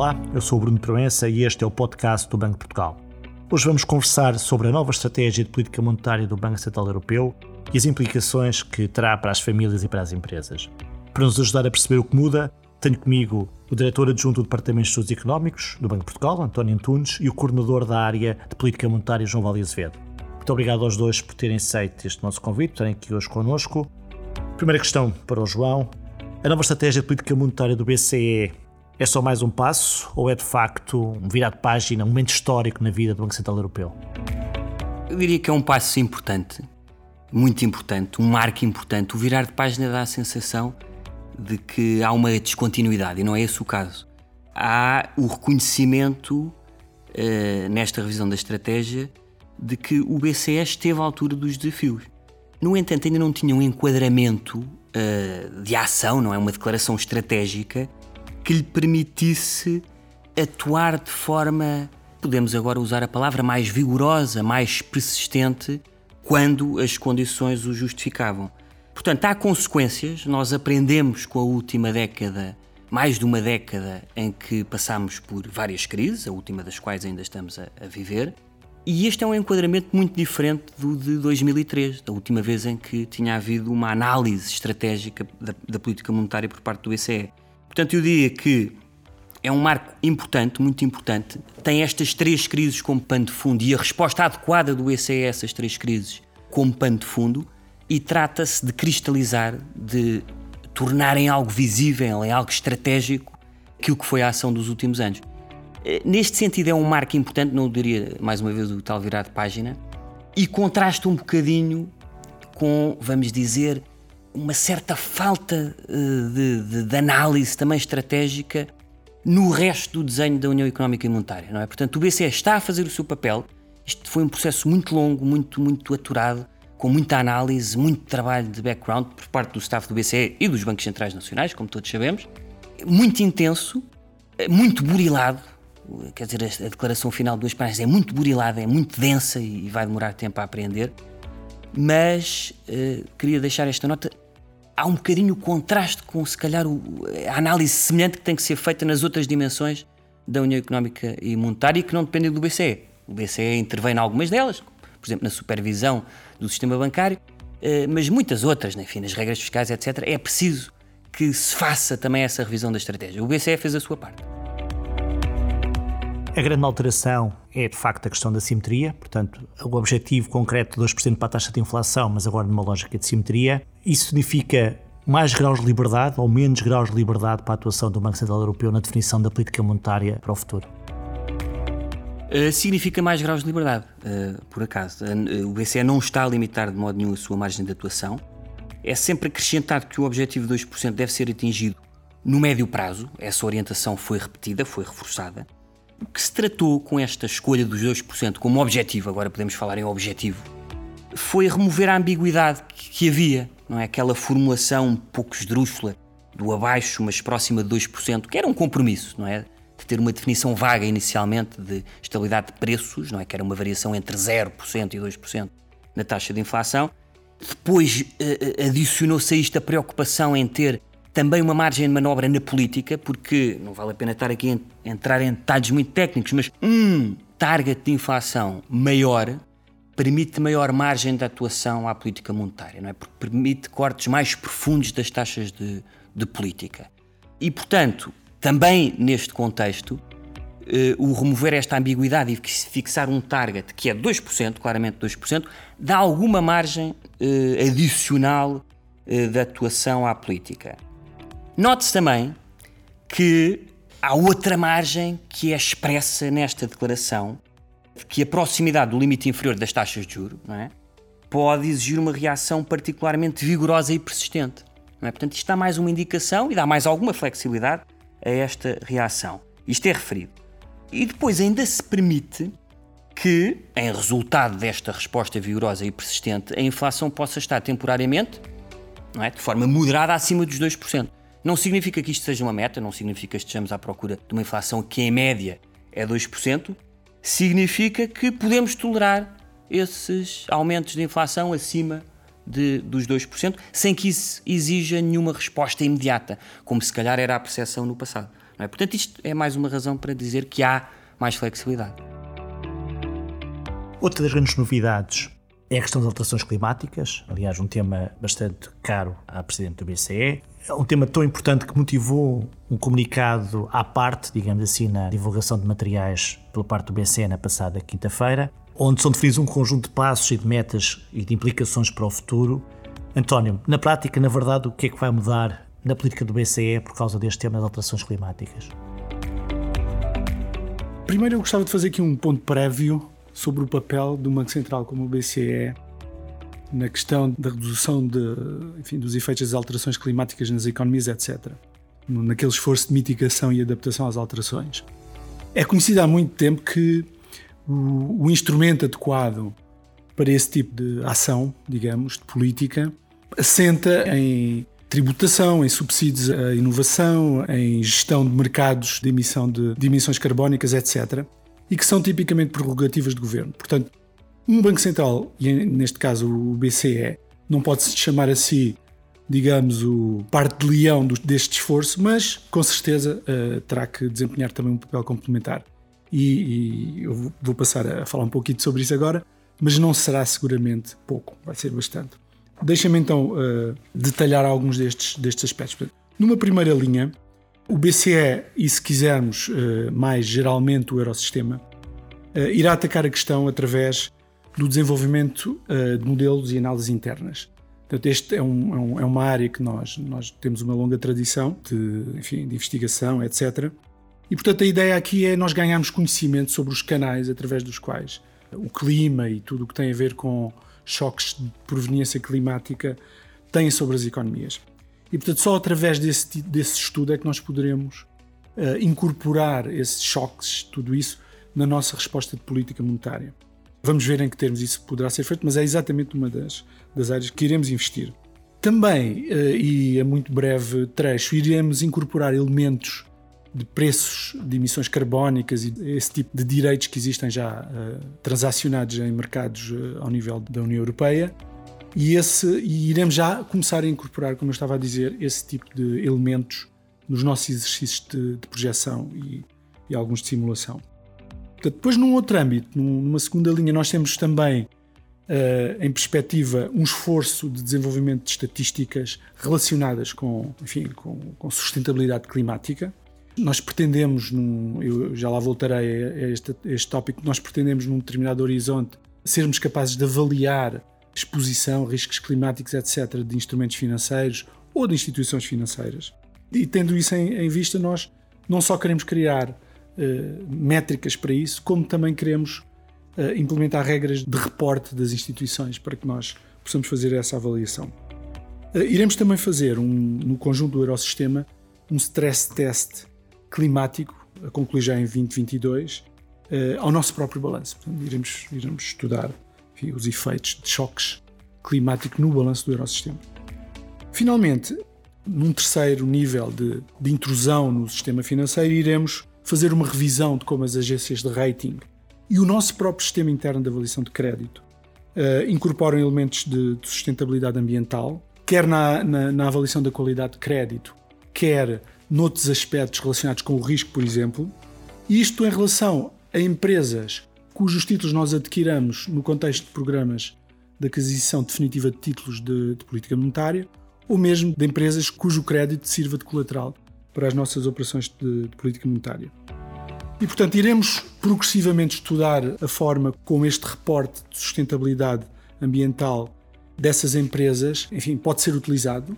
Olá, eu sou o Bruno Proença e este é o podcast do Banco de Portugal. Hoje vamos conversar sobre a nova estratégia de política monetária do Banco Central Europeu e as implicações que terá para as famílias e para as empresas. Para nos ajudar a perceber o que muda, tenho comigo o diretor adjunto do Departamento de Estudos Económicos do Banco de Portugal, António Antunes, e o coordenador da área de política monetária, João Vale Azevedo. Muito obrigado aos dois por terem aceito este nosso convite, estarem aqui hoje connosco. Primeira questão para o João. A nova estratégia de política monetária do BCE é só mais um passo ou é de facto um virar de página, um momento histórico na vida do Banco Central Europeu? Eu diria que é um passo importante, muito importante, um marco importante. O virar de página dá a sensação de que há uma descontinuidade e não é esse o caso. Há o reconhecimento uh, nesta revisão da estratégia de que o BCE esteve à altura dos desafios. No entanto, ainda não tinha um enquadramento uh, de ação, não é? Uma declaração estratégica que lhe permitisse atuar de forma, podemos agora usar a palavra, mais vigorosa, mais persistente, quando as condições o justificavam. Portanto, há consequências, nós aprendemos com a última década, mais de uma década, em que passámos por várias crises, a última das quais ainda estamos a, a viver, e este é um enquadramento muito diferente do de 2003, da última vez em que tinha havido uma análise estratégica da, da política monetária por parte do BCE. Portanto, eu diria que é um marco importante, muito importante. Tem estas três crises como pano de fundo e a resposta adequada do BCE a essas três crises como pano de fundo e trata-se de cristalizar, de tornar em algo visível, em algo estratégico, aquilo que foi a ação dos últimos anos. Eh, neste sentido, é um marco importante, não diria mais uma vez o tal virar de página, e contrasta um bocadinho com, vamos dizer, uma certa falta eh, de, de, de, análise também estratégica no resto do desenho da União Económica e Monetária, não é? Portanto, o BCE está a fazer o seu papel. Isto foi um processo muito longo, muito, muito aturado, com muita análise, muito trabalho de background por parte do staff do BCE e dos bancos centrais nacionais, como todos sabemos. Muito intenso, eh, muito burilado. Quer dizer, a declaração final de duas páginas é muito burilada, é muito densa e vai demorar tempo a aprender mas uh, queria deixar esta nota. Há um bocadinho o contraste com, se calhar, o, a análise semelhante que tem que ser feita nas outras dimensões da União Económica e Monetária que não dependem do BCE. O BCE intervém em algumas delas, por exemplo, na supervisão do sistema bancário, uh, mas muitas outras, né, enfim, nas regras fiscais, etc. É preciso que se faça também essa revisão da estratégia. O BCE fez a sua parte. A grande alteração é de facto a questão da simetria, portanto, o objetivo concreto de 2% para a taxa de inflação, mas agora numa lógica de simetria. Isso significa mais graus de liberdade ou menos graus de liberdade para a atuação do Banco Central Europeu na definição da política monetária para o futuro? Uh, significa mais graus de liberdade, uh, por acaso. Uh, o BCE não está a limitar de modo nenhum a sua margem de atuação. É sempre acrescentado que o objetivo de 2% deve ser atingido no médio prazo. Essa orientação foi repetida, foi reforçada. O que se tratou com esta escolha dos 2% como objetivo, agora podemos falar em objetivo, foi remover a ambiguidade que havia, não é? Aquela formulação um pouco esdrúxula do abaixo, mas próxima de 2%, que era um compromisso, não é? De ter uma definição vaga inicialmente de estabilidade de preços, não é? Que era uma variação entre 0% e 2% na taxa de inflação. Depois uh, adicionou-se a isto a preocupação em ter também uma margem de manobra na política, porque não vale a pena estar aqui a entrar em detalhes muito técnicos, mas um target de inflação maior permite maior margem de atuação à política monetária, não é? Porque permite cortes mais profundos das taxas de, de política. E, portanto, também neste contexto, eh, o remover esta ambiguidade e fixar um target que é 2%, claramente 2%, dá alguma margem eh, adicional eh, de atuação à política. Note-se também que há outra margem que é expressa nesta declaração, que a proximidade do limite inferior das taxas de juros é? pode exigir uma reação particularmente vigorosa e persistente. É? Portanto, isto dá mais uma indicação e dá mais alguma flexibilidade a esta reação. Isto é referido. E depois ainda se permite que, em resultado desta resposta vigorosa e persistente, a inflação possa estar temporariamente, é, de forma moderada, acima dos 2%. Não significa que isto seja uma meta, não significa que estejamos à procura de uma inflação que, em média, é 2%. Significa que podemos tolerar esses aumentos de inflação acima de, dos 2%, sem que isso exija nenhuma resposta imediata, como se calhar era a percepção no passado. É? Portanto, isto é mais uma razão para dizer que há mais flexibilidade. Outra das grandes novidades é a questão das alterações climáticas, aliás, um tema bastante caro à Presidente do BCE. É um tema tão importante que motivou um comunicado à parte, digamos assim, na divulgação de materiais pela parte do BCE na passada quinta-feira, onde são definidos um conjunto de passos e de metas e de implicações para o futuro. António, na prática, na verdade, o que é que vai mudar na política do BCE por causa deste tema das alterações climáticas? Primeiro, eu gostava de fazer aqui um ponto prévio sobre o papel do Banco Central como o BCE na questão da redução de, enfim, dos efeitos das alterações climáticas nas economias, etc. Naquele esforço de mitigação e adaptação às alterações. É conhecido há muito tempo que o, o instrumento adequado para esse tipo de ação, digamos, de política, assenta em tributação, em subsídios à inovação, em gestão de mercados de emissão de, de emissões carbónicas, etc e que são tipicamente prerrogativas de governo. Portanto, um Banco Central, e neste caso o BCE, não pode se chamar a si, digamos, o parte de leão deste esforço, mas com certeza uh, terá que desempenhar também um papel complementar. E, e, eu vou passar a falar um pouquinho sobre isso agora, mas não será seguramente pouco, vai ser bastante. Deixa-me então uh, detalhar alguns destes, destes aspectos. Numa primeira linha, o BCE, e se quisermos eh, mais geralmente o Eurosistema, eh, irá atacar a questão através do desenvolvimento eh, de modelos e análises internas. Portanto, este é, um, é, é, uma área que nós, nós temos uma longa tradição de, enfim, de investigação, etc. E, portanto, a ideia aqui é nós ganharmos conhecimento sobre os canais através dos quais o clima e tudo o que tem a ver com choques de proveniência climática têm sobre as economias. E, portanto, só através desse, desse estudo é que nós poderemos uh, incorporar esses choques, tudo isso, na nossa resposta de política monetária. Vamos ver em que termos isso poderá ser feito, mas é exatamente uma das, das áreas que iremos investir. Também, uh, e a muito breve trecho, iremos incorporar elementos de preços de emissões carbónicas e esse tipo de direitos que existem já uh, transacionados em mercados uh, ao nível da União Europeia e, esse, e iremos já começar a incorporar, como eu estava a dizer, esse tipo de elementos nos nossos exercícios de, de projeção e, e, alguns de simulação. Portanto, depois, num outro âmbito, numa segunda linha, nós temos também uh, em perspectiva um esforço de desenvolvimento de estatísticas relacionadas com, enfim, com, com sustentabilidade climática. Nós pretendemos, num, eu já lá voltarei a este, a este tópico, nós pretendemos num determinado horizonte sermos capazes de avaliar exposição, riscos climáticos, etc., de instrumentos financeiros ou de instituições financeiras. E tendo isso em, em vista, nós não só queremos criar uh, métricas para isso, como também queremos uh, implementar regras de reporte das instituições para que nós possamos fazer essa avaliação. Uh, iremos também fazer, um, no conjunto do Eurosistema, um stress test climático, a concluir já em 2022, ao nosso próprio balanço. Portanto, iremos, iremos estudar enfim, os efeitos de choques climáticos no balanço do Eurosistema. Finalmente, num terceiro nível de, de intrusão no sistema financeiro, iremos fazer uma revisão de como as agências de rating e o nosso próprio sistema interno de avaliação de crédito uh, incorporam elementos de, de, sustentabilidade ambiental, quer na, na, na, avaliação da qualidade de crédito, quer noutros aspectos relacionados com o risco, por exemplo. Isto em relação a empresas cujos títulos nós adquiramos no contexto de programas de aquisição definitiva de títulos de, de política monetária, ou mesmo de empresas cujo crédito sirva de colateral para as nossas operações de, de política monetária. E, portanto, iremos progressivamente estudar a forma como este reporte de sustentabilidade ambiental dessas empresas, enfim, pode ser utilizado.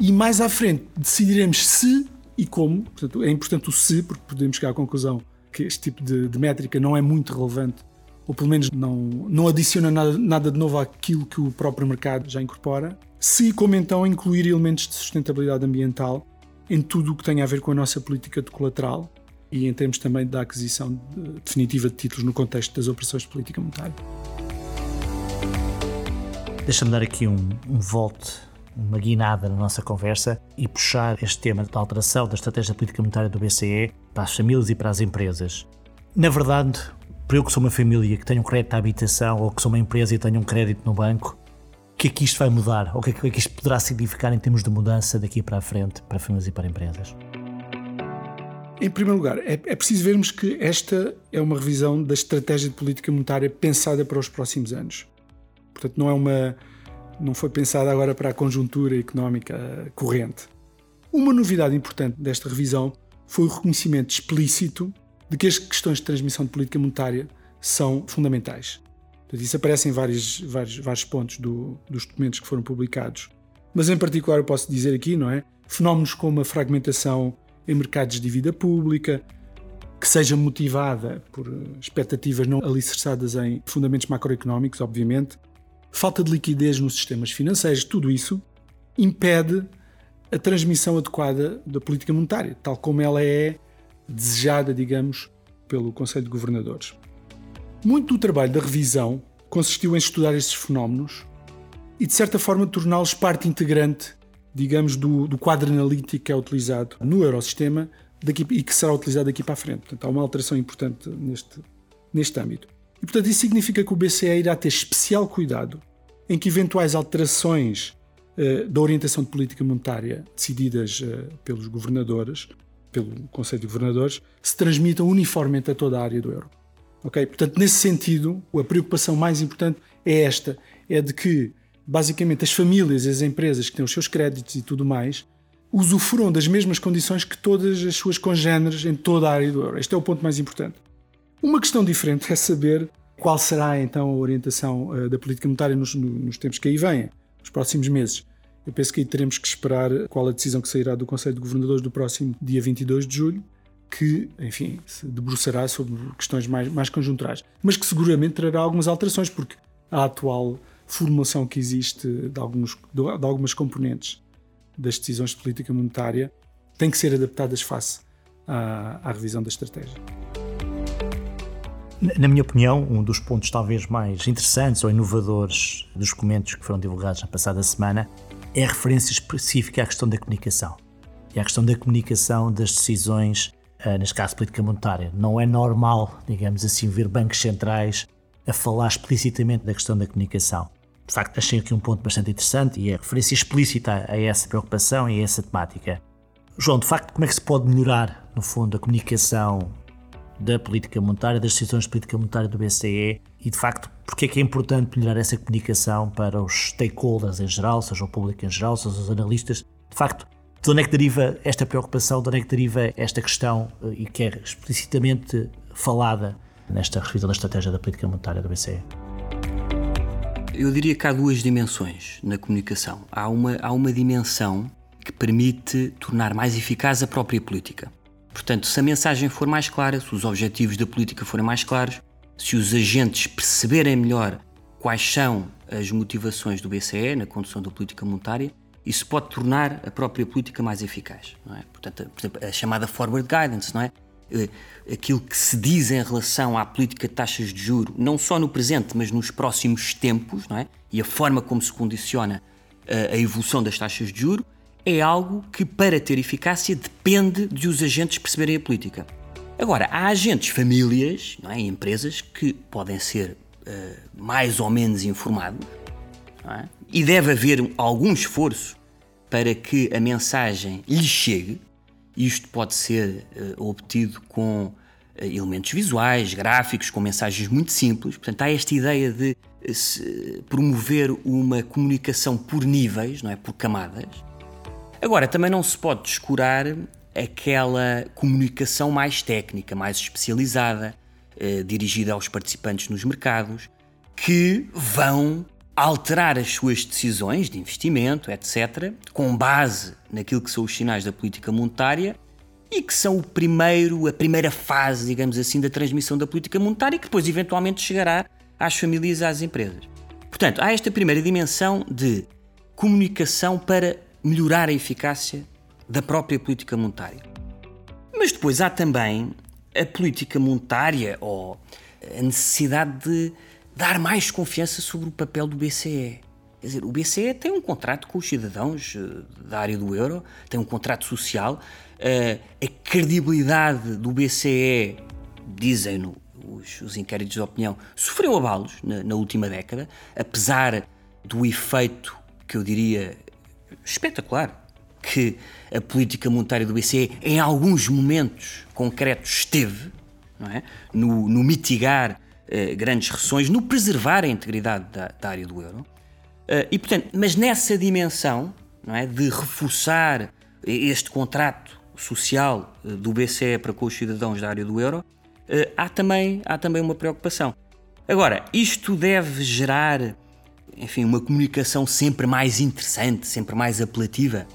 E mais à frente decidiremos se e como, portanto, é importante o se, porque podemos chegar à conclusão que este tipo de, de métrica não é muito relevante, ou pelo menos não, não adiciona nada, nada de novo àquilo que o próprio mercado já incorpora, se como então incluir elementos de sustentabilidade ambiental em tudo o que tem a ver com a nossa política de colateral e em termos também da aquisição de, definitiva de títulos no contexto das operações de política monetária. Deixa-me dar aqui um, um volte uma guinada na nossa conversa e puxar este tema da alteração da estratégia política monetária do BCE para as famílias e para as empresas. Na verdade, para eu que sou uma família que tenho um crédito à habitação ou que sou uma empresa e tenho um crédito no banco, que é que isto vai mudar? Ou o que é que isto poderá significar em termos de mudança daqui para a frente para famílias e para empresas? Em primeiro lugar, é, é, preciso vermos que esta é uma revisão da estratégia de política monetária pensada para os próximos anos. Portanto, não é uma não foi pensada agora para a conjuntura económica corrente. Uma novidade importante desta revisão foi o reconhecimento explícito de que as questões de transmissão de política monetária são fundamentais. Portanto, isso aparece em vários, vários, vários pontos do, dos documentos que foram publicados. Mas em particular eu posso dizer aqui, não é? Fenómenos como a fragmentação em mercados de dívida pública, que seja motivada por expectativas não alicerçadas em fundamentos macroeconómicos, obviamente, falta de liquidez nos sistemas financeiros, tudo isso impede a transmissão adequada da política monetária, tal como ela é desejada, digamos, pelo Conselho de Governadores. Muito do trabalho da revisão consistiu em estudar estes fenómenos e, de certa forma, torná-los parte integrante digamos, do, do quadro analítico que é utilizado no Eurosistema daqui, e que será utilizado daqui para a frente. Portanto, há uma alteração importante neste, neste âmbito. E, portanto, isso significa que o BCE irá ter especial cuidado em que eventuais alterações uh, da orientação de política monetária decididas uh, pelos governadores, pelo Conselho de Governadores, se transmitam uniformemente a toda a área do euro. Ok? Portanto, nesse sentido, a preocupação mais importante é esta: é de que basicamente as famílias e as empresas que têm os seus créditos e tudo mais usufruam das mesmas condições que todas as suas congêneres em toda a área do euro. Este é o ponto mais importante. Uma questão diferente é saber qual será então a orientação uh, da política monetária nos, nos, tempos que aí vêm, nos próximos meses. Eu penso que aí teremos que esperar qual a decisão que sairá do Conselho de Governadores do próximo dia 22 de julho, que, enfim, se debruçará sobre questões mais, mais conjunturais, mas que seguramente trará algumas alterações, porque a atual formulação que existe de, alguns, de algumas componentes das decisões de política monetária tem que ser adaptadas face à, à revisão da estratégia. Na minha opinião, um dos pontos talvez mais interessantes ou inovadores dos documentos que foram divulgados na passada semana é a referência específica à questão da comunicação. E à questão da comunicação das decisões, neste caso política monetária. Não é normal, digamos assim, ver bancos centrais a falar explicitamente da questão da comunicação de facto, achei aqui um ponto bastante interessante e é referência explícita a essa preocupação e a essa temática. João, de facto, como é que se pode melhorar, no fundo, a comunicação da política monetária, das decisões de política monetária do BCE e, de facto, porque é que é importante melhorar essa comunicação para os stakeholders em geral, seja o público em geral, seja os analistas? De facto, de onde é que deriva esta preocupação, de onde é que deriva esta questão eh, e que é explicitamente falada nesta revisão da estratégia da política monetária do BCE? Eu diria que há duas dimensões na comunicação. Há uma, há uma dimensão que permite tornar mais eficaz a própria política. Portanto, se a mensagem for mais clara, se os objetivos da política forem mais claros, se os agentes perceberem melhor quais são as motivações do BCE na condução da política monetária, isso pode tornar a própria política mais eficaz. Não é? Portanto, por exemplo, a chamada forward guidance, não é? Eh, aquilo que se diz em relação à política de taxas de juro, não só no presente, mas nos próximos tempos, não é? e a forma como se condiciona eh, a evolução das taxas de juro, é algo que, para ter eficácia, depende de os agentes perceberem a política. Agora, há agentes, famílias, não é? empresas que podem ser uh, mais ou menos informados, é? E deve haver algum esforço para que a mensagem lhes chegue, isto pode ser uh, obtido com uh, elementos visuais, gráficos, com mensagens muito simples. Portanto, há esta ideia de uh, promover uma comunicação por níveis, não é? Por camadas. Agora, também não se pode descurar aquela comunicação mais técnica, mais especializada, dirigida aos participantes nos mercados, que vão alterar as suas decisões de investimento, etc., com base naquilo que são os sinais da política monetária e que são o primeiro, a primeira fase, digamos assim, da transmissão da política monetária, que depois eventualmente chegará às famílias e às empresas. Portanto, há esta primeira dimensão de comunicação para melhorar a eficácia da própria política monetária. Mas depois há também a política monetária ou a necessidade de dar mais confiança sobre o papel do BCE. Quer dizer, o BCE tem um contrato com os cidadãos eh, da área do euro, tem um contrato social. Eh, a credibilidade do BCE, dizem-no os, os, inquéritos de opinião, sofreu abalos na, na última década, apesar do efeito que eu diria espetacular que a política monetária do BCE, em alguns momentos concretos, esteve é? no, no, mitigar eh, grandes recessões, no preservar a integridade da, da área do euro. Uh, e, portanto, mas nessa dimensão é? de reforçar este contrato social uh, do BCE para com os cidadãos da área do euro, há, também, há também uma preocupação. Agora, isto deve gerar, enfim, uma comunicação sempre mais interessante, sempre mais apelativa.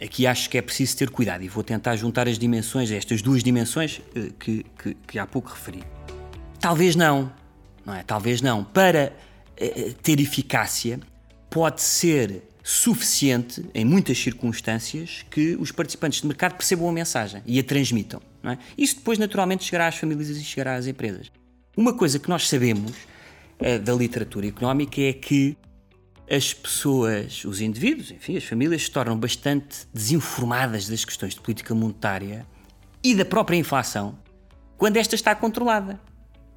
Aqui acho que é preciso ter cuidado e vou tentar juntar as dimensões, estas duas dimensões que, que, que há pouco referi. Talvez não, não é? Talvez não. Para ter eficácia, pode ser suficiente, em muitas circunstâncias, que os participantes de mercado percebam a mensagem e a transmitam. Não é? Isso depois, naturalmente, chegará às famílias e chegará às empresas. Uma coisa que nós sabemos uh, da literatura económica é que as pessoas, os indivíduos, enfim, as famílias, se tornam bastante desinformadas das questões de política monetária e da própria inflação quando esta está controlada.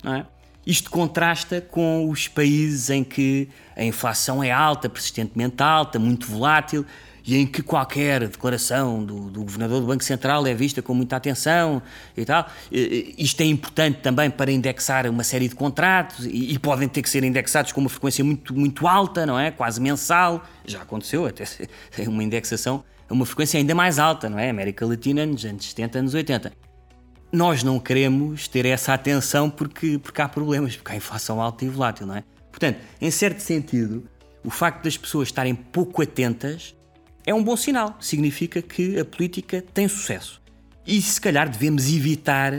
É? Isto contrasta com os países em que a inflação é alta, persistentemente alta, muito volátil e em que qualquer declaração do, do, governador do Banco Central é vista com muita atenção e tal. Isto é importante também para indexar uma série de contratos e, e, podem ter que ser indexados com uma frequência muito, muito alta, não é? Quase mensal. Já aconteceu até uma indexação a uma frequência ainda mais alta, não é? América Latina nos anos 70, anos 80 nós não queremos ter essa atenção porque, porque há problemas, porque há inflação alta e volátil, não é? Portanto, em certo sentido, o facto das pessoas estarem pouco atentas é um bom sinal. Significa que a política tem sucesso. E se calhar devemos evitar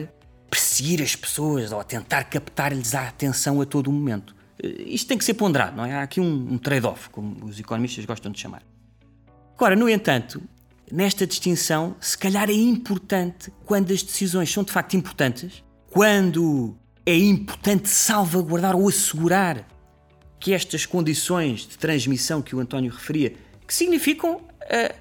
perseguir as pessoas ou tentar captar-lhes a atenção a todo o momento. Eh, isto tem que ser ponderado, não é? Há aqui um, um trade-off, como os economistas gostam de chamar. Agora, no entanto, nesta distinção, se calhar é importante quando as decisões são de facto importantes, quando é importante salvaguardar ou assegurar que estas condições de transmissão que o António referia, que significam a,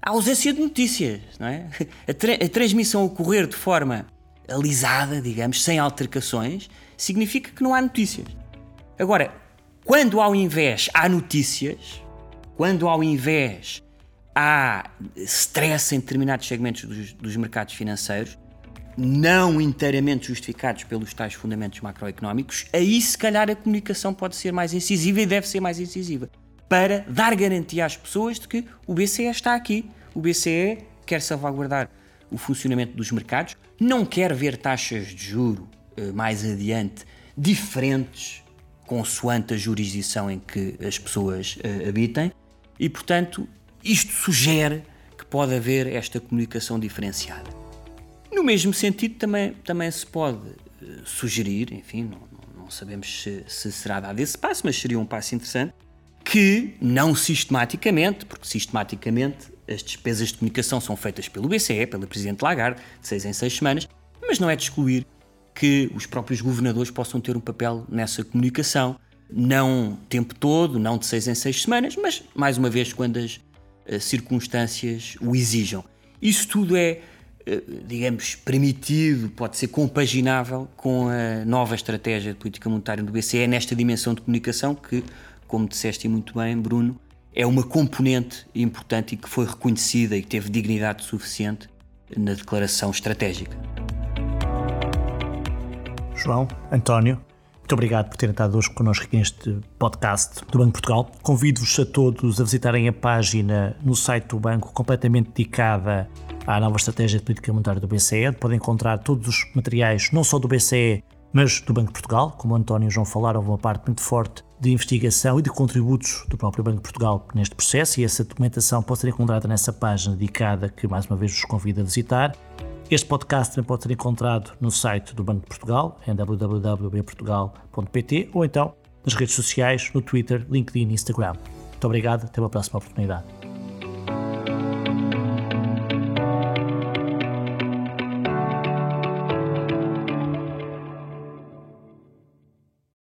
a ausência de notícias, não é? A, tra a transmissão ocorrer de forma alisada, digamos, sem altercações, significa que não há notícias. Agora, quando ao invés há notícias, quando ao invés há stress em determinados segmentos dos, dos mercados financeiros, não inteiramente justificados pelos tais fundamentos macroeconómicos, aí se calhar a comunicação pode ser mais incisiva e deve ser mais incisiva para dar garantia às pessoas de que o BCE está aqui. O BCE quer salvaguardar o funcionamento dos mercados, não quer ver taxas de juro eh, mais adiante diferentes consoante a jurisdição em que as pessoas uh, habitem e, portanto, isto sugere que pode haver esta comunicação diferenciada. No mesmo sentido, também, também se pode uh, sugerir, enfim, não, não, sabemos se, se, será dado esse passo, mas seria um passo interessante, que não sistematicamente, porque sistematicamente as despesas de comunicação são feitas pelo BCE, pela Presidente Lagarde, de seis em seis semanas, mas não é de excluir que os próprios governadores possam ter um papel nessa comunicação, não o tempo todo, não de seis em seis semanas, mas mais uma vez quando as eh, circunstâncias o exijam. Isso tudo é, eh, digamos, permitido, pode ser compaginável com a nova estratégia de política monetária do BCE nesta dimensão de comunicação que, como disseste muito bem, Bruno, é uma componente importante e que foi reconhecida e que teve dignidade suficiente na declaração estratégica. João, António, muito obrigado por terem estado hoje connosco neste podcast do Banco Portugal. Convido-vos a todos a visitarem a página no site do banco completamente dedicada à nova estratégia de política monetária do BCE. Podem encontrar todos os materiais, não só do BCE, mas do Banco Portugal. Como o António e o João falaram, uma parte muito forte de investigação e de contributos do próprio Banco Portugal neste processo e essa documentação pode ser encontrada nessa página dedicada que mais uma vez vos convido a visitar. Este podcast também pode ser encontrado no site do Banco de Portugal, em www.portugal.pt ou então nas redes sociais, no Twitter, LinkedIn e Instagram. Muito obrigado, até uma próxima oportunidade.